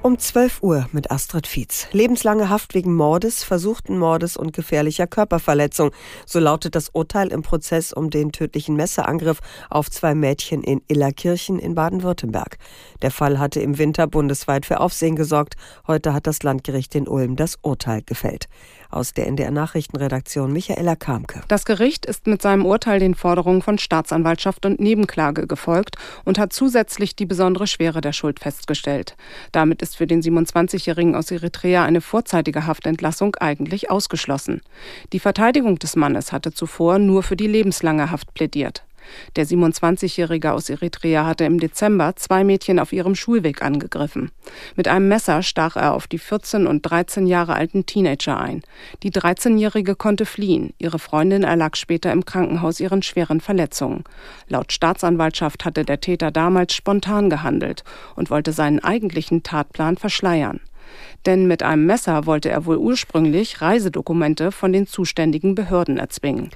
Um 12 Uhr mit Astrid Fietz. Lebenslange Haft wegen Mordes, versuchten Mordes und gefährlicher Körperverletzung. So lautet das Urteil im Prozess um den tödlichen Messerangriff auf zwei Mädchen in Illerkirchen in Baden-Württemberg. Der Fall hatte im Winter bundesweit für Aufsehen gesorgt. Heute hat das Landgericht in Ulm das Urteil gefällt. Aus der NDR Nachrichtenredaktion Michaela Kamke. Das Gericht ist mit seinem Urteil den Forderungen von Staatsanwaltschaft und Nebenklage gefolgt und hat zusätzlich die besondere Schwere der Schuld festgestellt. Damit ist für den 27-Jährigen aus Eritrea eine vorzeitige Haftentlassung eigentlich ausgeschlossen. Die Verteidigung des Mannes hatte zuvor nur für die lebenslange Haft plädiert. Der 27-Jährige aus Eritrea hatte im Dezember zwei Mädchen auf ihrem Schulweg angegriffen. Mit einem Messer stach er auf die 14 und 13 Jahre alten Teenager ein. Die 13-Jährige konnte fliehen. Ihre Freundin erlag später im Krankenhaus ihren schweren Verletzungen. Laut Staatsanwaltschaft hatte der Täter damals spontan gehandelt und wollte seinen eigentlichen Tatplan verschleiern. Denn mit einem Messer wollte er wohl ursprünglich Reisedokumente von den zuständigen Behörden erzwingen.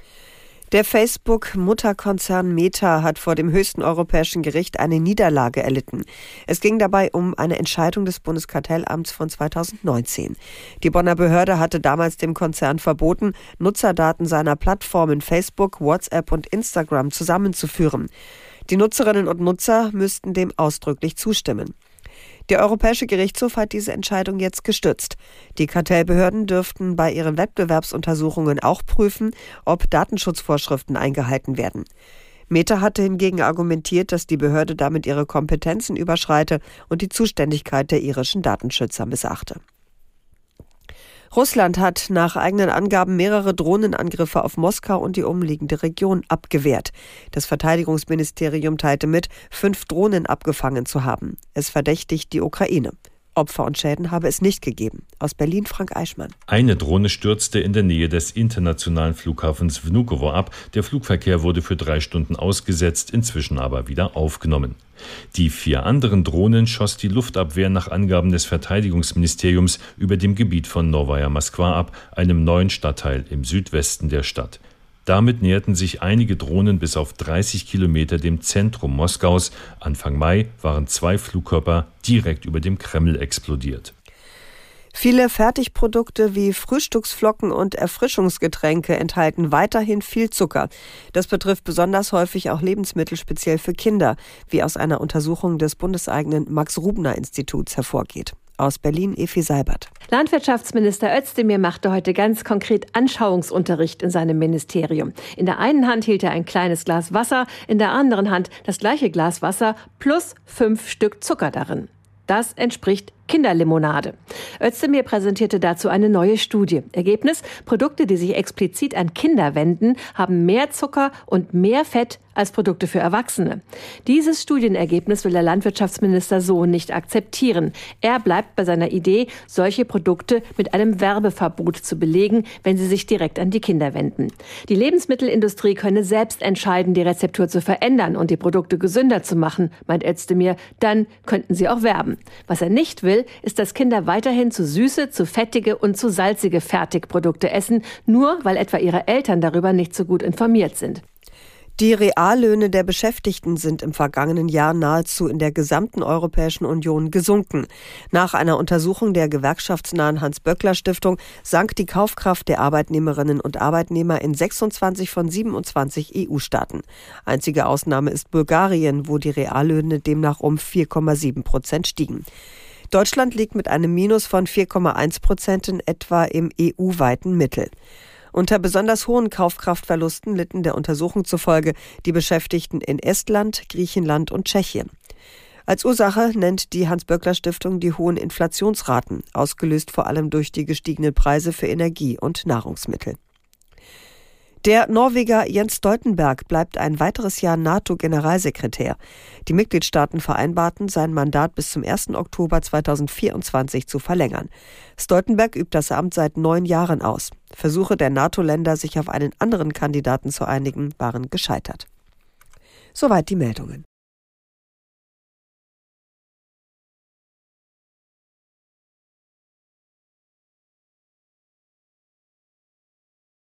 Der Facebook-Mutterkonzern Meta hat vor dem höchsten europäischen Gericht eine Niederlage erlitten. Es ging dabei um eine Entscheidung des Bundeskartellamts von 2019. Die Bonner Behörde hatte damals dem Konzern verboten, Nutzerdaten seiner Plattformen Facebook, WhatsApp und Instagram zusammenzuführen. Die Nutzerinnen und Nutzer müssten dem ausdrücklich zustimmen. Der Europäische Gerichtshof hat diese Entscheidung jetzt gestützt. Die Kartellbehörden dürften bei ihren Wettbewerbsuntersuchungen auch prüfen, ob Datenschutzvorschriften eingehalten werden. Meta hatte hingegen argumentiert, dass die Behörde damit ihre Kompetenzen überschreite und die Zuständigkeit der irischen Datenschützer missachte. Russland hat nach eigenen Angaben mehrere Drohnenangriffe auf Moskau und die umliegende Region abgewehrt. Das Verteidigungsministerium teilte mit, fünf Drohnen abgefangen zu haben. Es verdächtigt die Ukraine. Opfer und Schäden habe es nicht gegeben. Aus Berlin Frank Eichmann. Eine Drohne stürzte in der Nähe des internationalen Flughafens Vnukovo ab. Der Flugverkehr wurde für drei Stunden ausgesetzt, inzwischen aber wieder aufgenommen. Die vier anderen Drohnen schoss die Luftabwehr nach Angaben des Verteidigungsministeriums über dem Gebiet von Novaya Moskwa ab, einem neuen Stadtteil im Südwesten der Stadt. Damit näherten sich einige Drohnen bis auf 30 Kilometer dem Zentrum Moskaus. Anfang Mai waren zwei Flugkörper direkt über dem Kreml explodiert. Viele Fertigprodukte wie Frühstücksflocken und Erfrischungsgetränke enthalten weiterhin viel Zucker. Das betrifft besonders häufig auch Lebensmittel speziell für Kinder, wie aus einer Untersuchung des bundeseigenen Max-Rubner-Instituts hervorgeht. Aus Berlin Efi Seibert. Landwirtschaftsminister Özdemir machte heute ganz konkret Anschauungsunterricht in seinem Ministerium. In der einen Hand hielt er ein kleines Glas Wasser, in der anderen Hand das gleiche Glas Wasser plus fünf Stück Zucker darin. Das entspricht Kinderlimonade. Özdemir präsentierte dazu eine neue Studie. Ergebnis, Produkte, die sich explizit an Kinder wenden, haben mehr Zucker und mehr Fett als Produkte für Erwachsene. Dieses Studienergebnis will der Landwirtschaftsminister so nicht akzeptieren. Er bleibt bei seiner Idee, solche Produkte mit einem Werbeverbot zu belegen, wenn sie sich direkt an die Kinder wenden. Die Lebensmittelindustrie könne selbst entscheiden, die Rezeptur zu verändern und die Produkte gesünder zu machen, meint Özdemir. Dann könnten sie auch werben. Was er nicht will, will, ist, dass Kinder weiterhin zu süße, zu fettige und zu salzige Fertigprodukte essen, nur weil etwa ihre Eltern darüber nicht so gut informiert sind. Die Reallöhne der Beschäftigten sind im vergangenen Jahr nahezu in der gesamten Europäischen Union gesunken. Nach einer Untersuchung der gewerkschaftsnahen Hans-Böckler-Stiftung sank die Kaufkraft der Arbeitnehmerinnen und Arbeitnehmer in 26 von 27 EU-Staaten. Einzige Ausnahme ist Bulgarien, wo die Reallöhne demnach um 4,7 Prozent stiegen. Deutschland liegt mit einem Minus von 4,1 Prozent in etwa im EU-weiten Mittel. Unter besonders hohen Kaufkraftverlusten litten der Untersuchung zufolge die Beschäftigten in Estland, Griechenland und Tschechien. Als Ursache nennt die Hans-Böckler-Stiftung die hohen Inflationsraten, ausgelöst vor allem durch die gestiegenen Preise für Energie und Nahrungsmittel. Der Norweger Jens Stoltenberg bleibt ein weiteres Jahr NATO-Generalsekretär. Die Mitgliedstaaten vereinbarten, sein Mandat bis zum 1. Oktober 2024 zu verlängern. Stoltenberg übt das Amt seit neun Jahren aus. Versuche der NATO-Länder, sich auf einen anderen Kandidaten zu einigen, waren gescheitert. Soweit die Meldungen.